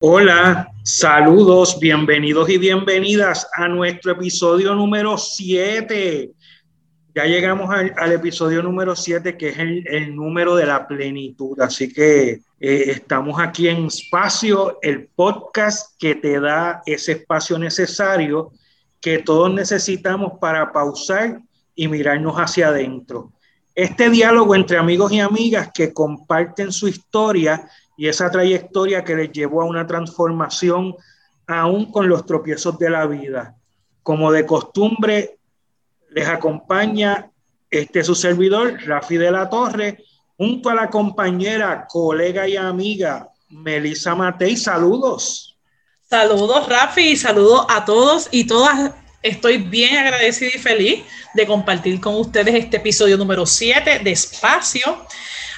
Hola, saludos, bienvenidos y bienvenidas a nuestro episodio número 7. Ya llegamos al, episodio número 7, que es el, número de la plenitud. Así que eh, estamos aquí en Espacio, el podcast que te da ese espacio necesario que todos necesitamos para pausar y mirarnos hacia adentro. Este diálogo entre amigos y amigas que comparten su historia y esa trayectoria que les llevó a una transformación aún con los tropiezos de la vida. Como de costumbre, les acompaña este su servidor, Rafi de la Torre, junto a la compañera, colega y amiga Melissa Matei. Saludos. Saludos, Rafi, saludos a todos y todas. Estoy bien agradecida y feliz de compartir con ustedes este episodio número 7 de Espacio.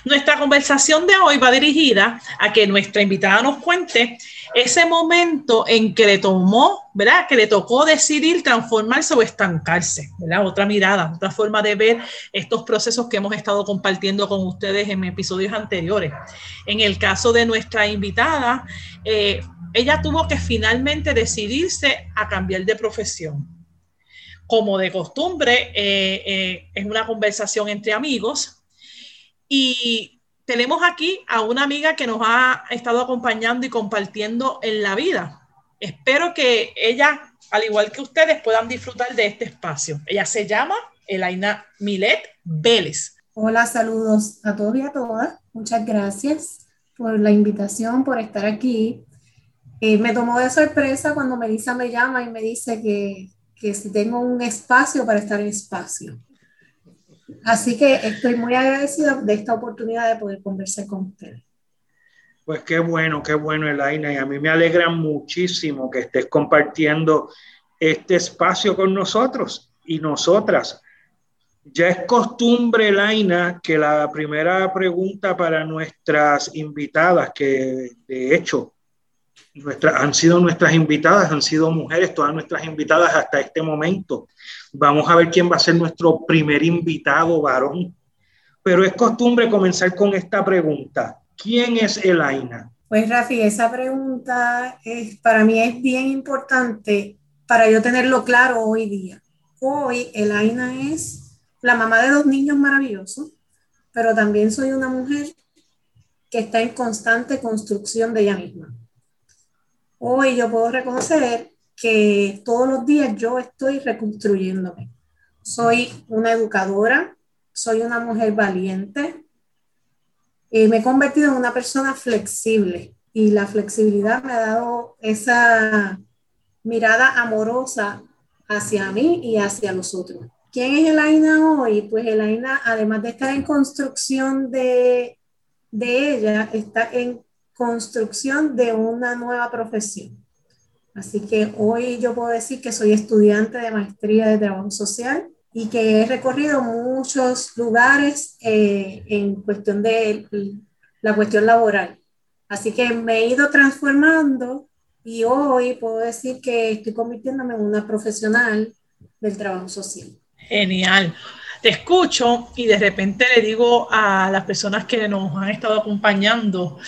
Nuestra conversación de hoy va dirigida a que nuestra invitada nos cuente ese momento en que le tomó, ¿verdad? Que le tocó decidir transformarse o estancarse, ¿verdad? Otra mirada, otra forma de ver estos procesos que hemos estado compartiendo con ustedes en episodios anteriores. En el caso de nuestra invitada, eh, ella tuvo que finalmente decidirse a cambiar de profesión. Como de costumbre, eh, eh, es una conversación entre amigos, y tenemos aquí a una amiga que nos ha estado acompañando y compartiendo en la vida. Espero que ella, al igual que ustedes, puedan disfrutar de este espacio. Ella se llama Elaina Milet Vélez. Hola, saludos a todos y a todas. Muchas gracias por la invitación, por estar aquí. Eh, me tomó de sorpresa cuando Melissa me llama y me dice que, que si tengo un espacio para estar en espacio. Así que estoy muy agradecida de esta oportunidad de poder conversar con ustedes. Pues qué bueno, qué bueno, Elaina. Y a mí me alegra muchísimo que estés compartiendo este espacio con nosotros y nosotras. Ya es costumbre, Elaina, que la primera pregunta para nuestras invitadas, que de hecho han sido nuestras invitadas, han sido mujeres, todas nuestras invitadas hasta este momento. Vamos a ver quién va a ser nuestro primer invitado varón. Pero es costumbre comenzar con esta pregunta. ¿Quién es Elaina? Pues Rafi, esa pregunta es, para mí es bien importante para yo tenerlo claro hoy día. Hoy Elaina es la mamá de dos niños maravillosos, pero también soy una mujer que está en constante construcción de ella misma. Hoy yo puedo reconocer que todos los días yo estoy reconstruyéndome. Soy una educadora, soy una mujer valiente, y me he convertido en una persona flexible y la flexibilidad me ha dado esa mirada amorosa hacia mí y hacia los otros. ¿Quién es Elaina hoy? Pues Elaina, además de estar en construcción de, de ella, está en construcción de una nueva profesión. Así que hoy yo puedo decir que soy estudiante de maestría de trabajo social y que he recorrido muchos lugares eh, en cuestión de la cuestión laboral. Así que me he ido transformando y hoy puedo decir que estoy convirtiéndome en una profesional del trabajo social. Genial. Te escucho y de repente le digo a las personas que nos han estado acompañando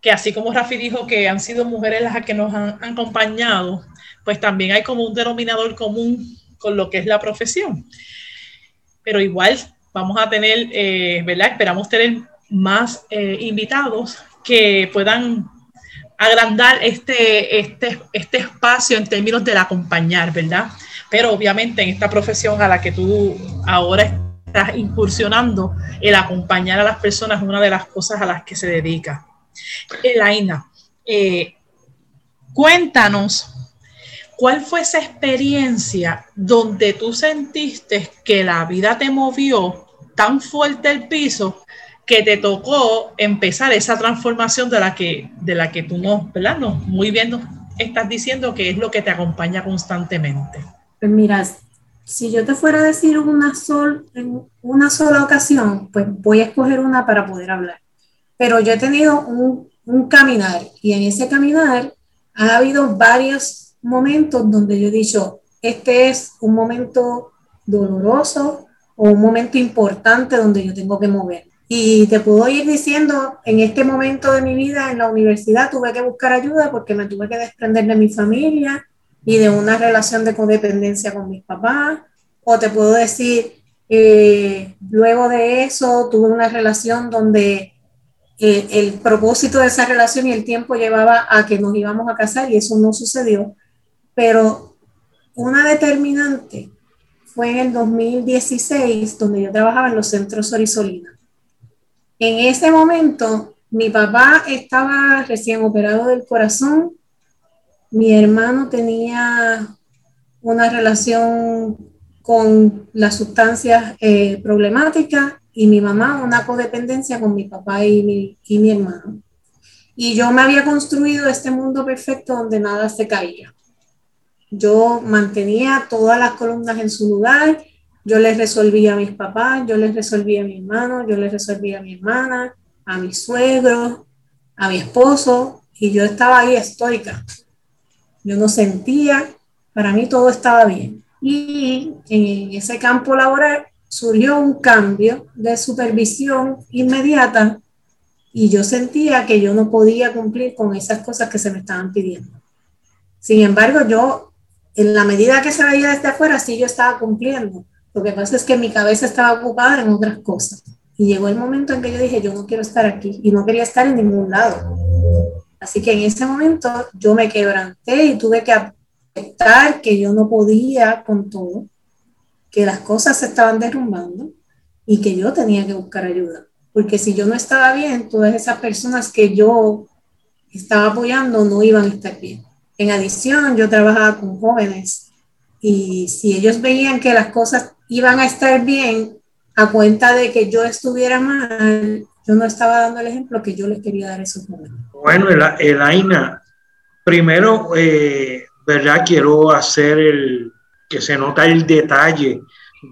que así como Rafi dijo que han sido mujeres las que nos han, acompañado, pues también hay como un denominador común con lo que es la profesión. Pero igual vamos a tener, eh, ¿verdad? Esperamos tener más eh, invitados que puedan agrandar este, este, este espacio en términos del acompañar, ¿verdad? Pero obviamente en esta profesión a la que tú ahora estás incursionando, el acompañar a las personas es una de las cosas a las que se dedica. Elaina, eh, cuéntanos cuál fue esa experiencia donde tú sentiste que la vida te movió tan fuerte el piso que te tocó empezar esa transformación de la que, de la que tú no, ¿verdad? No, muy bien nos estás diciendo que es lo que te acompaña constantemente. Pues mira, si yo te fuera a decir una, en una sola ocasión, pues voy a escoger una para poder hablar. Pero yo he tenido un, un caminar y en ese caminar ha habido varios momentos donde yo he dicho, este es un momento doloroso o un momento importante donde yo tengo que mover. Y te puedo ir diciendo, en este momento de mi vida en la universidad tuve que buscar ayuda porque me tuve que desprender de mi familia y de una relación de codependencia con mis papás. O te puedo decir, eh, luego de eso tuve una relación donde eh, el propósito de esa relación y el tiempo llevaba a que nos íbamos a casar y eso no sucedió. Pero una determinante fue en el 2016, donde yo trabajaba en los centros Sorisolina. En ese momento, mi papá estaba recién operado del corazón, mi hermano tenía una relación con las sustancias eh, problemáticas y mi mamá una codependencia con mi papá y mi, y mi hermano. Y yo me había construido este mundo perfecto donde nada se caía. Yo mantenía todas las columnas en su lugar yo les resolvía a mis papás, yo les resolvía a mi hermano, yo les resolvía a mi hermana, a mi suegro, a mi esposo, y yo estaba ahí estoica. Yo no sentía, para mí todo estaba bien. Y en ese campo laboral surgió un cambio de supervisión inmediata y yo sentía que yo no podía cumplir con esas cosas que se me estaban pidiendo. Sin embargo, yo, en la medida que se veía desde afuera, sí yo estaba cumpliendo, lo que pasa es que mi cabeza estaba ocupada en otras cosas. Y llegó el momento en que yo dije, yo no quiero estar aquí y no quería estar en ningún lado. Así que en ese momento yo me quebranté y tuve que aceptar que yo no podía con todo, que las cosas se estaban derrumbando y que yo tenía que buscar ayuda. Porque si yo no estaba bien, todas esas personas que yo estaba apoyando no iban a estar bien. En adición, yo trabajaba con jóvenes y si ellos veían que las cosas iban a estar bien a cuenta de que yo estuviera mal, yo no estaba dando el ejemplo que yo les quería dar esos momentos. Bueno, Elaina, primero, eh, ¿verdad? Quiero hacer el que se nota el detalle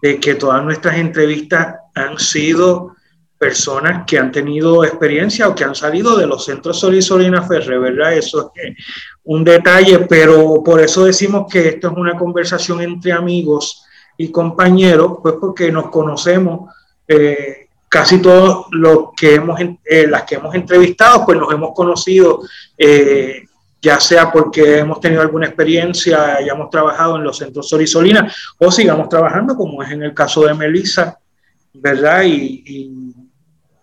de que todas nuestras entrevistas han sido personas que han tenido experiencia o que han salido de los centros Sol y Solina Ferre, ¿verdad? Eso es un detalle, pero por eso decimos que esto es una conversación entre amigos y compañeros, pues porque nos conocemos, eh, casi todos los que hemos, eh, las que hemos entrevistado, pues nos hemos conocido, eh, ya sea porque hemos tenido alguna experiencia, hayamos trabajado en los centros Sol y Solina, o sigamos trabajando, como es en el caso de Melissa, ¿verdad? Y,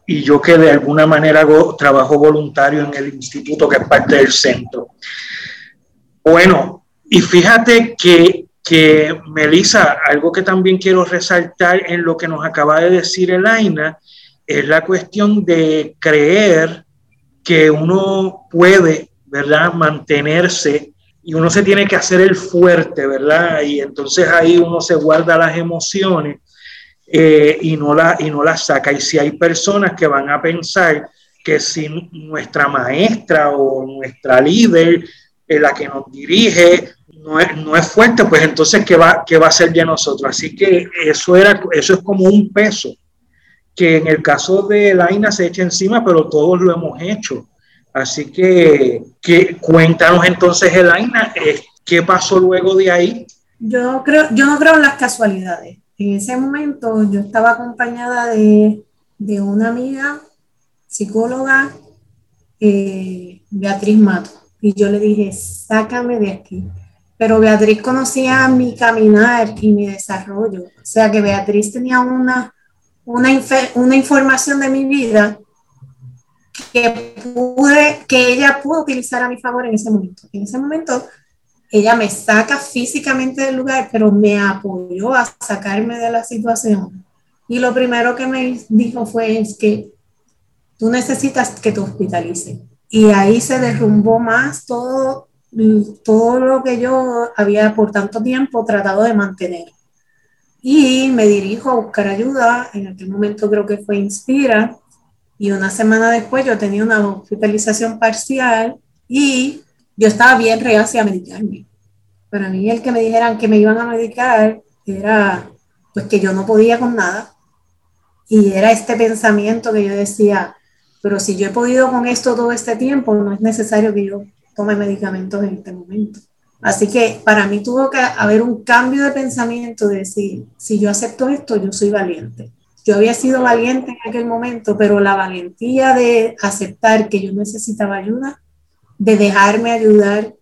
y, yo que de alguna manera hago trabajo voluntario en el instituto, que es parte del centro. Bueno, y fíjate que que, Melissa, algo que también quiero resaltar en lo que nos acaba de decir Elaina, es la cuestión de creer que uno puede, ¿verdad?, mantenerse y uno se tiene que hacer el fuerte, ¿verdad? Y entonces ahí uno se guarda las emociones eh, y, no la, y no las saca. Y si hay personas que van a pensar que si nuestra maestra o nuestra líder, la que nos dirige, no es, fuerte, pues entonces, ¿qué va, ¿qué va a ser de nosotros? Así que eso, era, eso es como un peso que en el caso de Laina se echa encima, pero todos lo hemos hecho. Así que, que cuéntanos entonces, Elaina, eh, ¿qué pasó luego de ahí? Yo, creo, yo no creo en las casualidades. En ese momento yo estaba acompañada de, de una amiga psicóloga, eh, Beatriz Mato, y yo le dije, sácame de aquí pero Beatriz conocía mi caminar y mi desarrollo. O sea que Beatriz tenía una, una, una información de mi vida que, pude, que ella pudo utilizar a mi favor en ese momento. En ese momento, ella me saca físicamente del lugar, pero me apoyó a sacarme de la situación. Y lo primero que me dijo fue es que tú necesitas que te hospitalicen. Y ahí se derrumbó más todo todo lo que yo había por tanto tiempo tratado de mantener. Y me dirijo a buscar ayuda, en aquel momento creo que fue Inspira, y una semana después yo tenía una hospitalización parcial y yo estaba bien reacia a medicarme. Para mí el que me dijeran que me iban a medicar era pues que yo no podía con nada. Y era este pensamiento que yo decía, pero si yo he podido con esto todo este tiempo, no es necesario que yo tome medicamentos en este momento. Así que para mí tuvo que haber un cambio de pensamiento de decir, si yo acepto esto, yo soy valiente. Yo había sido valiente en aquel momento, pero la valentía de aceptar que yo necesitaba ayuda, de dejarme ayudar,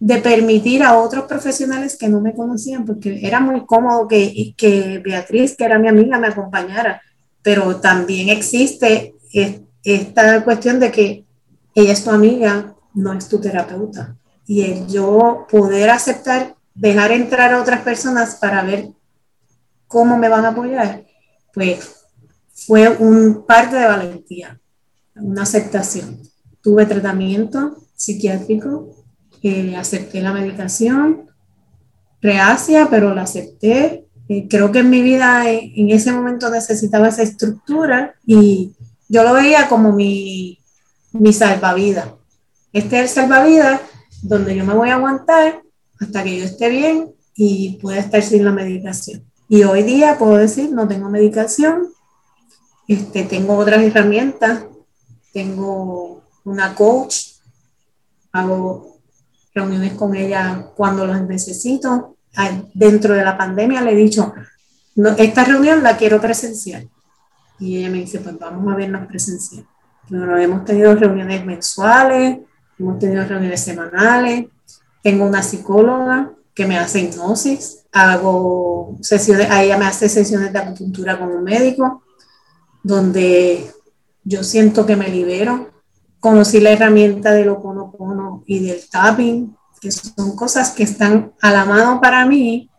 de permitir a otros profesionales que no me conocían, porque era muy cómodo que, que Beatriz, que era mi amiga, me acompañara, pero también existe esta cuestión de que ella es tu amiga, no es tu terapeuta. Y el yo poder aceptar, dejar entrar a otras personas para ver cómo me van a apoyar, pues fue un parte de valentía, una aceptación. Tuve tratamiento psiquiátrico acepté la medicación, reacia, pero la acepté. Eh, creo que en mi vida en, ese momento necesitaba esa estructura y yo lo veía como mi, mi salvavidas. Este es el salvavidas donde yo me voy a aguantar hasta que yo esté bien y pueda estar sin la medicación. Y hoy día puedo decir, no tengo medicación, este, tengo otras herramientas, tengo una coach, hago reuniones con ella cuando las necesito. Dentro de la pandemia le he dicho, no, esta reunión la quiero presencial. Y ella me dice, pues vamos a vernos presencial. Bueno, hemos tenido reuniones mensuales, hemos tenido reuniones semanales. Tengo una psicóloga que me hace hipnosis. Hago sesiones, a ella me hace sesiones de acupuntura con un médico, donde yo siento que me libero, conocí la herramienta del Oponopono y del tapping, que son cosas que están a la mano para mí,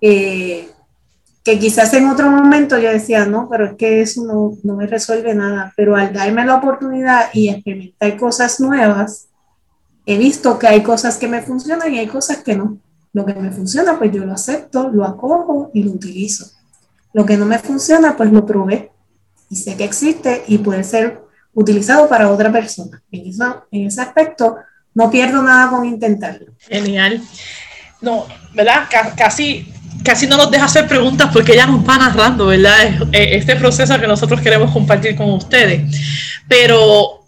eh, que quizás en otro momento yo decía, no, pero es que eso no, no me resuelve nada, pero al darme la oportunidad y experimentar cosas nuevas, he visto que hay cosas que me funcionan y hay cosas que no. Lo que me funciona, pues yo lo acepto, lo acojo y lo utilizo. Lo que no me funciona, pues lo probé y sé que existe y puede ser utilizado para otra persona. En, en ese aspecto, no pierdo nada con intentarlo. Genial. No, ¿verdad? Casi, casi no nos deja hacer preguntas porque ella nos va narrando, ¿verdad? Este proceso que nosotros queremos compartir con ustedes. Pero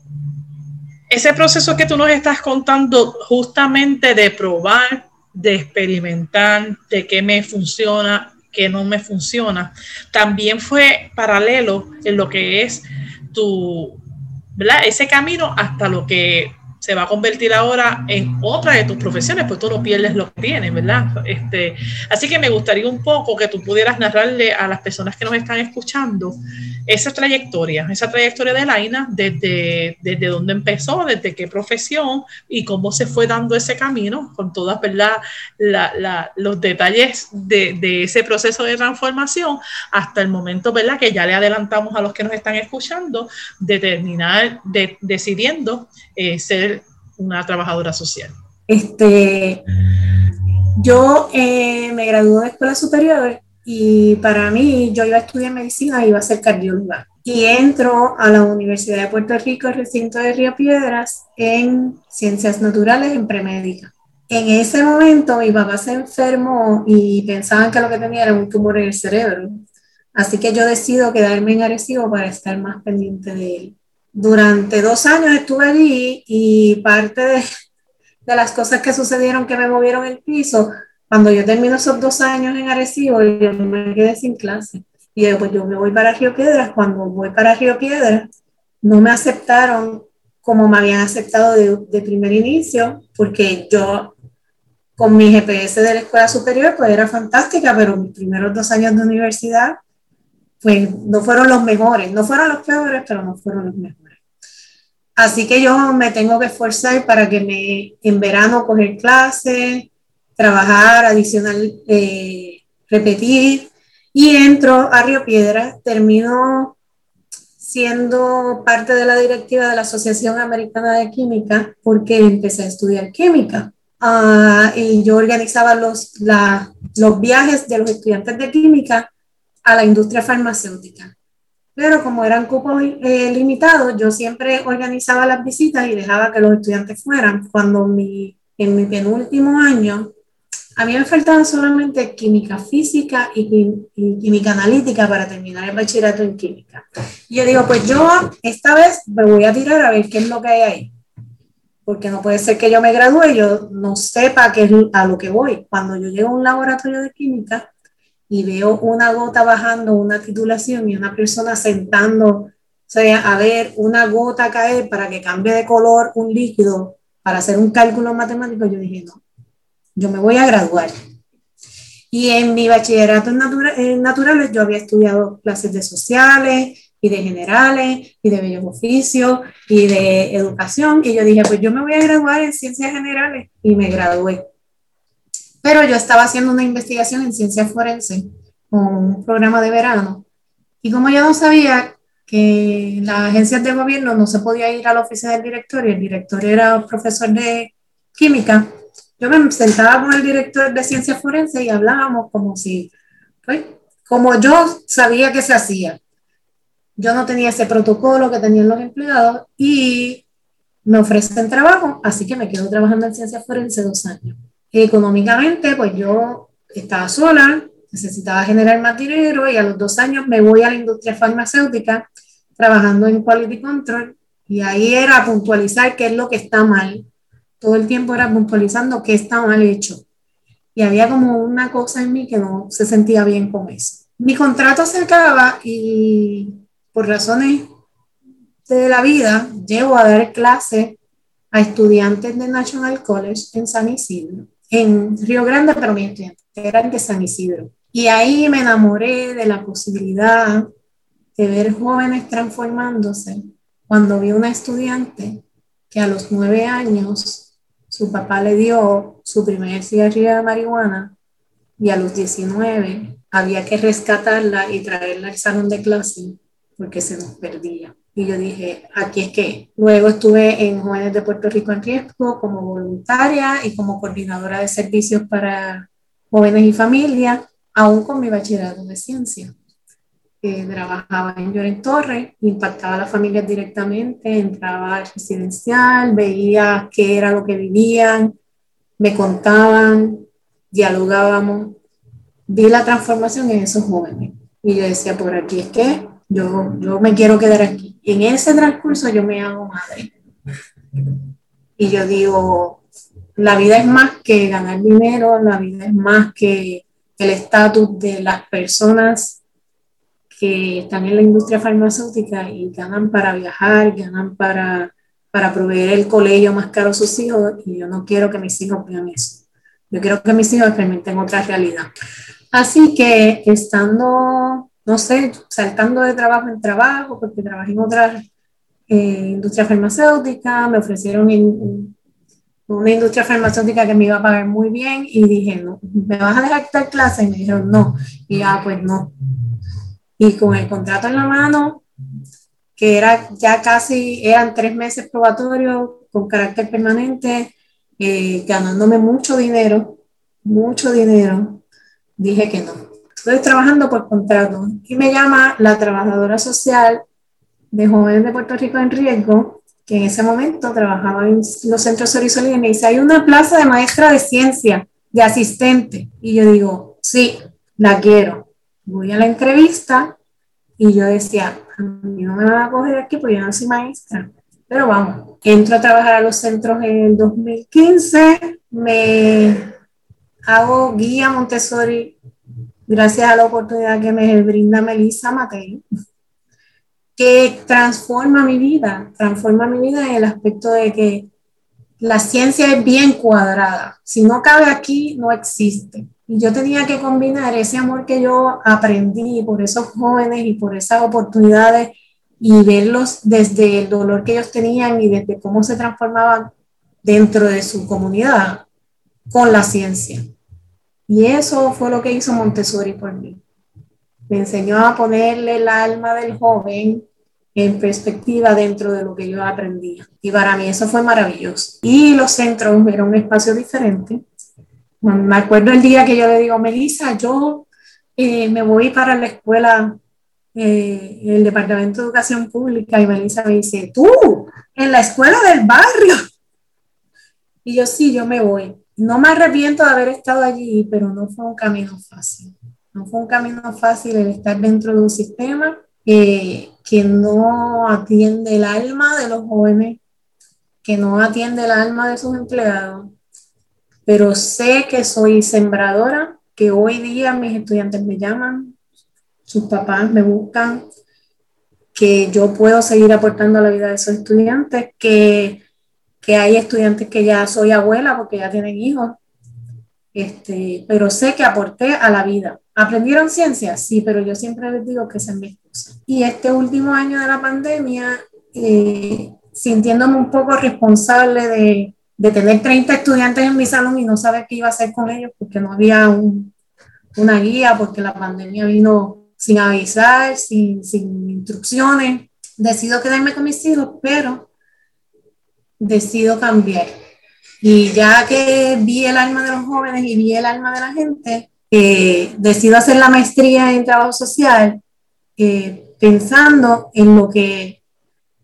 ese proceso que tú nos estás contando, justamente de probar, de experimentar, de qué me funciona, qué no me funciona, también fue paralelo en lo que es tu ese camino hasta lo que se va a convertir ahora en otra de tus profesiones, pues tú no pierdes lo que tienes, ¿verdad? Este, así que me gustaría un poco que tú pudieras narrarle a las personas que nos están escuchando esa trayectoria, esa trayectoria de Laina, desde, desde dónde empezó, desde qué profesión y cómo se fue dando ese camino, con todas ¿verdad? los detalles de, ese proceso de transformación hasta el momento ¿verdad? que ya le adelantamos a los que nos están escuchando de terminar de, decidiendo eh, ser una trabajadora social. Este, yo eh, me gradué de escuela superior y para mí, yo iba a estudiar medicina y iba a ser cardióloga. Y entro a la Universidad de Puerto Rico, recinto de Río Piedras, en ciencias naturales, en premédica. En ese momento mi papá se enfermó y pensaban que lo que tenía era un tumor en el cerebro. Así que yo decido quedarme en Arecibo para estar más pendiente de él. Durante dos años estuve allí y parte de, las cosas que sucedieron que me movieron el piso cuando yo termino esos dos años en Arecibo, yo me quedé sin clase. Y yo, pues yo me voy para Río Piedras. Cuando voy para Río Piedras, no me aceptaron como me habían aceptado de, de primer inicio, porque yo con mi GPS de la escuela superior, pues era fantástica, pero mis primeros dos años de universidad, pues no fueron los mejores, no fueron los peores, pero no fueron los mejores. Así que yo me tengo que esforzar para que me, en verano coger clases, trabajar, adicional, eh, repetir, y entro a Río Piedra, termino siendo parte de la directiva de la Asociación Americana de Química porque empecé a estudiar química. Ah, y yo organizaba los, los viajes de los estudiantes de química a la industria farmacéutica. Pero como eran cupos eh, limitados, yo siempre organizaba las visitas y dejaba que los estudiantes fueran. Cuando mi, en mi penúltimo año, a mí me faltaba solamente química física y, química analítica para terminar el bachillerato en química. Y yo digo, pues yo esta vez me voy a tirar a ver qué es lo que hay ahí. Porque no puede ser que yo me gradúe y yo no sepa qué es a lo que voy. Cuando yo llego a un laboratorio de química, y veo una gota bajando, una titulación y una persona sentando, o sea, a ver una gota caer para que cambie de color un líquido para hacer un cálculo matemático, yo dije, no, yo me voy a graduar. Y en mi bachillerato en, naturales yo había estudiado clases de sociales y de generales y de bellos oficios y de educación y yo dije, pues yo me voy a graduar en ciencias generales y me gradué. Pero yo estaba haciendo una investigación en ciencias forenses con un programa de verano. Y como yo no sabía que las agencias de gobierno no se podía ir a la oficina del director y el director era profesor de química, yo me sentaba con el director de ciencias forenses y hablábamos como si, pues, como yo sabía que se hacía. Yo no tenía ese protocolo que tenían los empleados y me ofrecen trabajo, así que me quedo trabajando en ciencias forenses dos años. Económicamente, pues yo estaba sola, necesitaba generar más dinero y a los dos años me voy a la industria farmacéutica trabajando en Quality Control y ahí era puntualizar qué es lo que está mal. Todo el tiempo era puntualizando qué está mal hecho. Y había como una cosa en mí que no se sentía bien con eso. Mi contrato se acaba y por razones de la vida llevo a dar clase a estudiantes de National College en San Isidro en Río Grande, pero mi estudiante era de San Isidro. Y ahí me enamoré de la posibilidad de ver jóvenes transformándose cuando vi una estudiante que a los nueve años su papá le dio su primer cigarrillo de marihuana y a los 19 había que rescatarla y traerla al salón de clase porque se nos perdía. Y yo dije, aquí es que. Luego estuve en Jóvenes de Puerto Rico en Riesgo como voluntaria y como coordinadora de servicios para jóvenes y familias, aún con mi bachillerato de ciencia. trabajaba en Lloren Torres, impactaba a las familias directamente, entraba al residencial, veía qué era lo que vivían, me contaban, dialogábamos. Vi la transformación en esos jóvenes. Y yo decía, por aquí es que yo, yo me quiero quedar aquí. Y en ese transcurso yo me hago madre. Y yo digo, la vida es más que ganar dinero, la vida es más que el estatus de las personas que están en la industria farmacéutica y ganan para viajar, ganan para, para proveer el colegio más caro a sus hijos. Y yo no quiero que mis hijos vean eso. Yo quiero que mis hijos experimenten otra realidad. Así que estando no sé, saltando de trabajo en trabajo, porque trabajé en otra eh, industria farmacéutica, me ofrecieron una industria farmacéutica que me iba a pagar muy bien y dije, no, ¿me vas a dejar dar clase? Y me dijeron, no. Y ya, pues no. Y con el contrato en la mano, que era ya casi, eran tres meses probatorios con carácter permanente, eh, ganándome mucho dinero, mucho dinero, dije que no Estoy trabajando por contrato y me llama la trabajadora social de jóvenes de Puerto Rico en riesgo, que en ese momento trabajaba en los centros Sorisol y me dice, hay una plaza de maestra de ciencia, de asistente. Y yo digo, sí, la quiero. Voy a la entrevista y yo decía, a mí no me van a coger aquí porque yo no soy maestra. Pero vamos, entro a trabajar a los centros en el 2015, me hago guía Montessori gracias a la oportunidad que me brinda Melissa Matei, que transforma mi vida, transforma mi vida en el aspecto de que la ciencia es bien cuadrada. Si no cabe aquí, no existe. Y yo tenía que combinar ese amor que yo aprendí por esos jóvenes y por esas oportunidades y verlos desde el dolor que ellos tenían y desde cómo se transformaban dentro de su comunidad con la ciencia. Y eso fue lo que hizo Montessori por mí. Me enseñó a ponerle el alma del joven en perspectiva dentro de lo que yo aprendía. Y para mí eso fue maravilloso. Y los centros eran un espacio diferente. Me acuerdo el día que yo le digo, Melissa, yo eh, me voy para la escuela eh, el Departamento de Educación Pública y Melissa me dice, tú, en la escuela del barrio. Y yo sí, yo me voy. No me arrepiento de haber estado allí, pero no fue un camino fácil. No fue un camino fácil el estar dentro de un sistema que no atiende el alma de los jóvenes, que no atiende el alma de sus empleados. Pero sé que soy sembradora, que hoy día mis estudiantes me llaman, sus papás me buscan, que yo puedo seguir aportando a la vida de esos estudiantes, que, que hay estudiantes que ya soy abuela porque ya tienen hijos, este, pero sé que aporté a la vida. ¿Aprendieron ciencia? Sí, pero yo siempre les digo que esa es mi excusa. Y este último año de la pandemia, eh, sintiéndome un poco responsable de, de, tener 30 estudiantes en mi salón y no saber qué iba a hacer con ellos porque no había un, una guía, porque la pandemia vino sin avisar, sin, sin instrucciones. Decido quedarme con mis hijos, pero decido cambiar. Y ya que vi el alma de los jóvenes y vi el alma de la gente, eh, decido hacer la maestría en trabajo social eh, pensando en lo que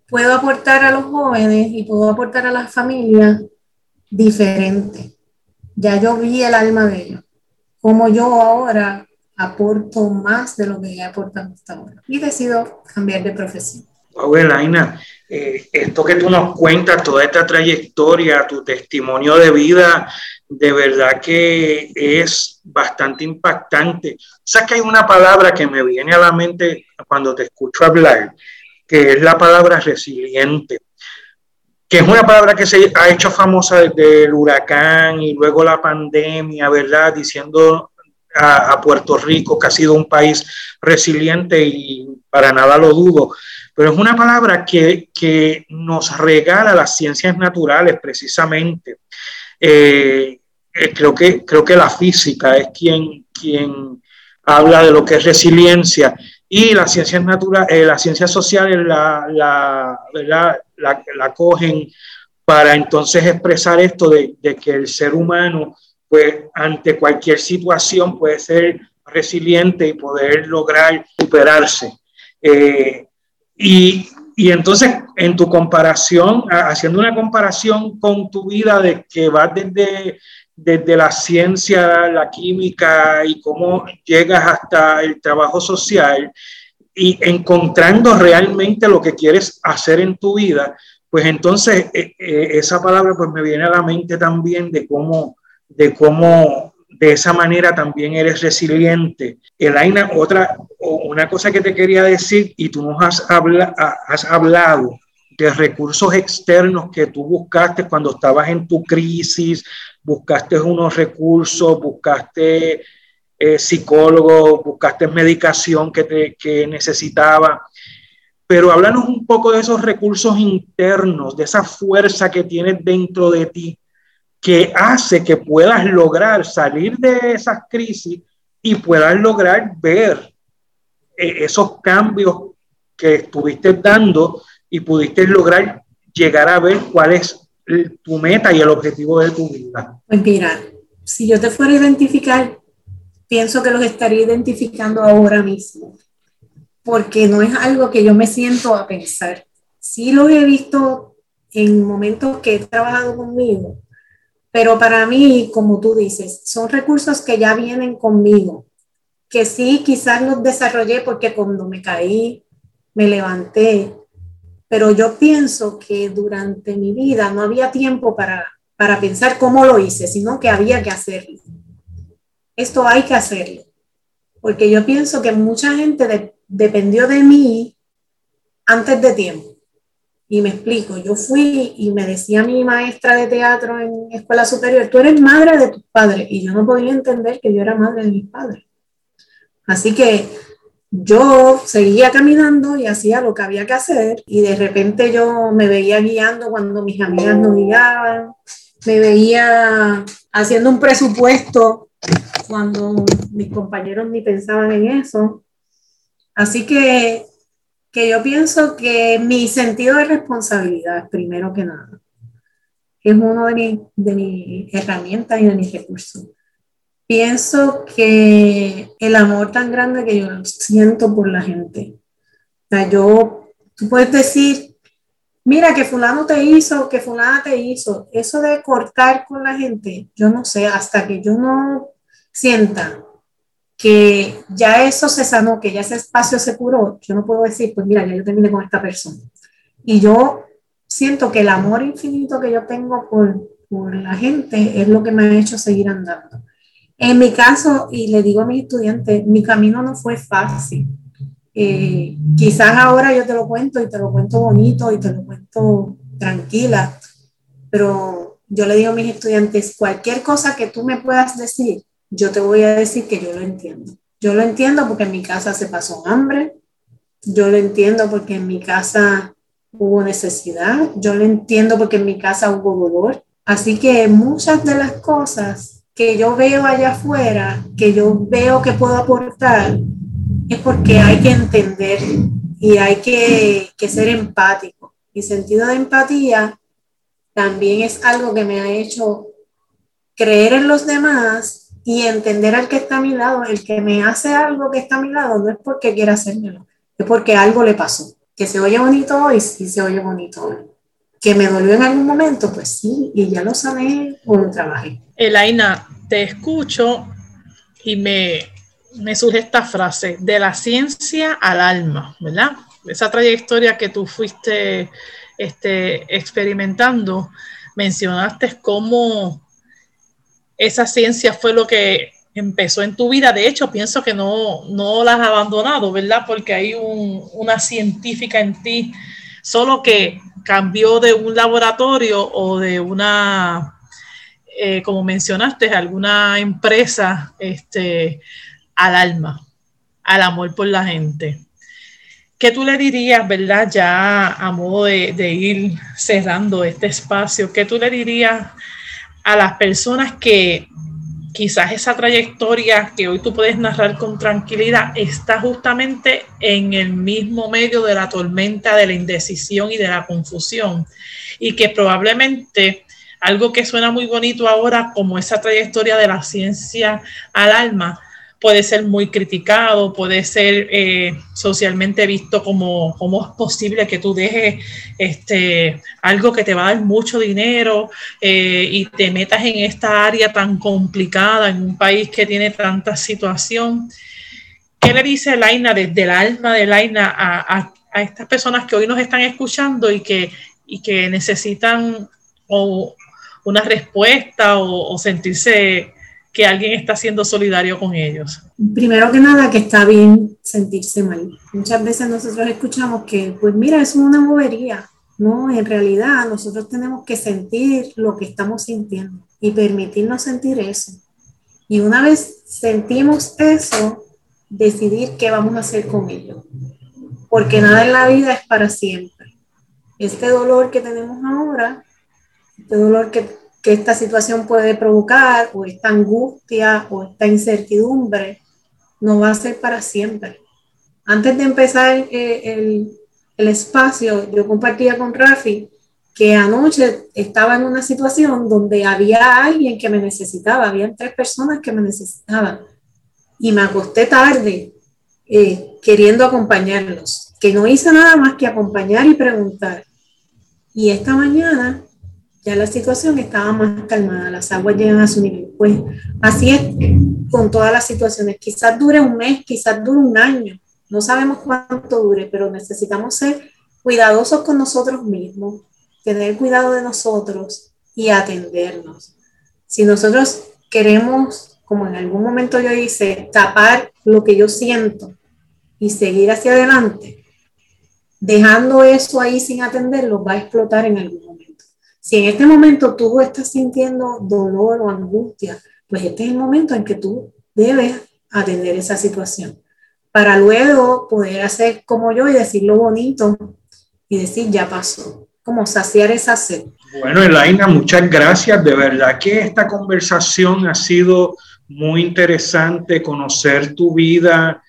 puedo aportar a los jóvenes y puedo aportar a las familias diferente. Ya yo vi el alma de ellos. Como yo ahora aporto más de lo que he aportado hasta ahora. Y decido cambiar de profesión. Wow, Elaina, eh, esto que tú nos cuentas, toda esta trayectoria, tu testimonio de vida, de verdad que es bastante impactante. O que hay una palabra que me viene a la mente cuando te escucho hablar, que es la palabra resiliente, que es una palabra que se ha hecho famosa desde el huracán y luego la pandemia, ¿verdad? Diciendo a, Puerto Rico, que ha sido un país resiliente y para nada lo dudo, pero es una palabra que, que nos regala las ciencias naturales precisamente. Eh, eh, creo, que, creo que la física es quien, quien habla de lo que es resiliencia y las ciencias naturales, eh, las ciencias sociales la, la, la, la, cogen para entonces expresar esto de, de que el ser humano pues ante cualquier situación puede ser resiliente y poder lograr superarse. Eh, y, y, entonces, en tu comparación, haciendo una comparación con tu vida de que vas desde, desde la ciencia, la química y cómo llegas hasta el trabajo social y encontrando realmente lo que quieres hacer en tu vida, pues entonces eh, eh, esa palabra pues me viene a la mente también de cómo de cómo de esa manera también eres resiliente. Elaina, otra, una cosa que te quería decir, y tú nos has, has hablado de recursos externos que tú buscaste cuando estabas en tu crisis, buscaste unos recursos, buscaste eh, psicólogo, buscaste medicación que, te, que necesitaba. Pero háblanos un poco de esos recursos internos, de esa fuerza que tienes dentro de ti que hace que puedas lograr salir de esas crisis y puedas lograr ver eh, esos cambios que estuviste dando y pudiste lograr llegar a ver cuál es tu meta y el objetivo de tu vida. Pues mira, si yo te fuera a identificar, pienso que los estaría identificando ahora mismo, porque no es algo que yo me siento a pensar. Sí lo he visto en momentos que he trabajado conmigo, pero para mí, como tú dices, son recursos que ya vienen conmigo, que sí, quizás los desarrollé porque cuando me caí, me levanté, pero yo pienso que durante mi vida no había tiempo para, para pensar cómo lo hice, sino que había que hacerlo. Esto hay que hacerlo, porque yo pienso que mucha gente dependió de mí antes de tiempo. Y me explico, yo fui y me decía mi maestra de teatro en escuela superior, tú eres madre de tus padres. Y yo no podía entender que yo era madre de mis padres. Así que yo seguía caminando y hacía lo que había que hacer y de repente yo me veía guiando cuando mis amigas no guiaban, me veía haciendo un presupuesto cuando mis compañeros ni pensaban en eso. Así que que yo pienso que mi sentido de responsabilidad, primero que nada, es uno de, de mis herramientas y de mis recursos. Pienso que el amor tan grande que yo siento por la gente, sea, yo, tú puedes decir, mira que fulano te hizo, que fulana te hizo. Eso de cortar con la gente, yo no sé, hasta que yo no sienta que ya eso se sanó, que ya ese espacio se curó, yo no puedo decir, pues mira, ya yo terminé con esta persona. Y yo siento que el amor infinito que yo tengo por, por la gente es lo que me ha hecho seguir andando. En mi caso, y le digo a mis estudiantes, mi camino no fue fácil. Eh, quizás ahora yo te lo cuento y te lo cuento bonito y te lo cuento tranquila, pero yo le digo a mis estudiantes, cualquier cosa que tú me puedas decir, yo te voy a decir que yo lo entiendo. Yo lo entiendo porque en mi casa se pasó hambre, yo lo entiendo porque en mi casa hubo necesidad, yo lo entiendo porque en mi casa hubo dolor. Así que muchas de las cosas que yo veo allá afuera, que yo veo que puedo aportar, es porque hay que entender y hay que, que ser empático. Mi sentido de empatía también es algo que me ha hecho creer en los demás y entender al que está a mi lado, el que me hace algo que está a mi lado, no es porque quiera hacérmelo, es porque algo le pasó. Que se oye bonito hoy, sí se oye bonito hoy. Que me dolió en algún momento, pues sí, y ya lo sané o lo trabajé. Elaina, te escucho y me, me surge esta frase, de la ciencia al alma, ¿verdad? Esa trayectoria que tú fuiste este, experimentando, mencionaste cómo esa ciencia fue lo que empezó en tu vida. De hecho, pienso que no, no la has abandonado, ¿verdad? Porque hay una científica en ti, solo que cambió de un laboratorio o de una, eh, como mencionaste, alguna empresa este, al alma, al amor por la gente. ¿Qué tú le dirías, verdad, ya a modo de, de ir cerrando este espacio, qué tú le dirías a las personas que quizás esa trayectoria que hoy tú puedes narrar con tranquilidad está justamente en el mismo medio de la tormenta, de la indecisión y de la confusión. Y que probablemente algo que suena muy bonito ahora como esa trayectoria de la ciencia al alma, puede ser muy criticado, puede ser eh, socialmente visto como es posible que tú dejes este, algo que te va a dar mucho dinero eh, y te metas en esta área tan complicada, en un país que tiene tanta situación. ¿Qué le dice Laina desde el alma de Laina a, a, estas personas que hoy nos están escuchando y que, y que necesitan o una respuesta o sentirse que alguien está siendo solidario con ellos? Primero que nada, que está bien sentirse mal. Muchas veces nosotros escuchamos que, pues mira, es una bobería. No, en realidad nosotros tenemos que sentir lo que estamos sintiendo y permitirnos sentir eso. Y una vez sentimos eso, decidir qué vamos a hacer con ello. Porque nada en la vida es para siempre. Este dolor que tenemos ahora, este dolor que que esta situación puede provocar, o esta angustia, o esta incertidumbre, no va a ser para siempre. Antes de empezar eh, el, el, espacio, yo compartía con Rafi que anoche estaba en una situación donde había alguien que me necesitaba, había tres personas que me necesitaban, y me acosté tarde eh, queriendo acompañarlos, que no hice nada más que acompañar y preguntar. Y esta mañana ya la situación estaba más calmada, las aguas llegan a su nivel. Pues así es con todas las situaciones. Quizás dure un mes, quizás dure un año, no sabemos cuánto dure, pero necesitamos ser cuidadosos con nosotros mismos, tener cuidado de nosotros y atendernos. Si nosotros queremos, como en algún momento yo hice, tapar lo que yo siento y seguir hacia adelante, dejando eso ahí sin atenderlo, va a explotar en algún momento. Si en este momento tú estás sintiendo dolor o angustia, pues este es el momento en que tú debes atender esa situación para luego poder hacer como yo y decir lo bonito y decir ya pasó, como saciar esa sed. Bueno, Elaina, muchas gracias. De verdad que esta conversación ha sido muy interesante, conocer tu vida.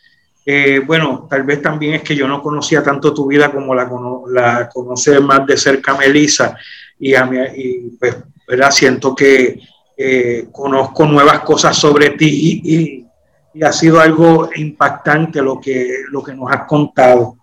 Eh, bueno, tal vez también es que yo no conocía tanto tu vida como la, la conoce más de cerca Melissa y, a mí, y pues, ¿verdad? siento que eh, conozco nuevas cosas sobre ti y, ha sido algo impactante lo que, lo que nos has contado.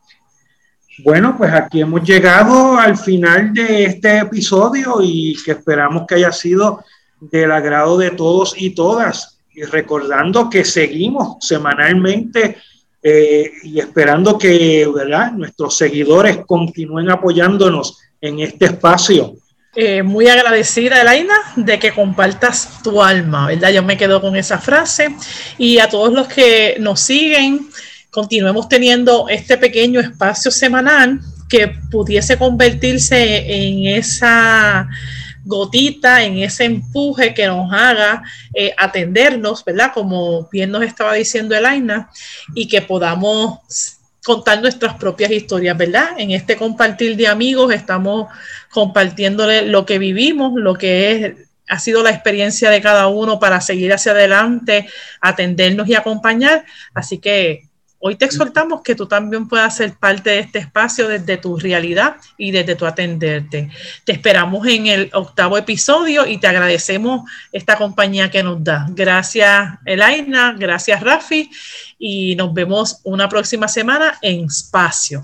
Bueno, pues aquí hemos llegado al final de este episodio y que esperamos que haya sido del agrado de todos y todas. Y recordando que seguimos semanalmente eh, y esperando que ¿verdad? nuestros seguidores continúen apoyándonos en este espacio. Eh, muy agradecida, Elaina, de que compartas tu alma, ¿verdad? Yo me quedo con esa frase. Y a todos los que nos siguen, continuemos teniendo este pequeño espacio semanal que pudiese convertirse en esa gotita, en ese empuje que nos haga eh, atendernos, ¿verdad? Como bien nos estaba diciendo Elaina, y que podamos contar nuestras propias historias, ¿verdad? En este compartir de amigos estamos compartiéndole lo que vivimos, lo que es, ha sido la experiencia de cada uno para seguir hacia adelante, atendernos y acompañar. Así que Hoy te exhortamos que tú también puedas ser parte de este espacio desde tu realidad y desde tu atenderte. Te esperamos en el octavo episodio y te agradecemos esta compañía que nos da. Gracias, Elaina, gracias, Rafi, y nos vemos una próxima semana en Espacio.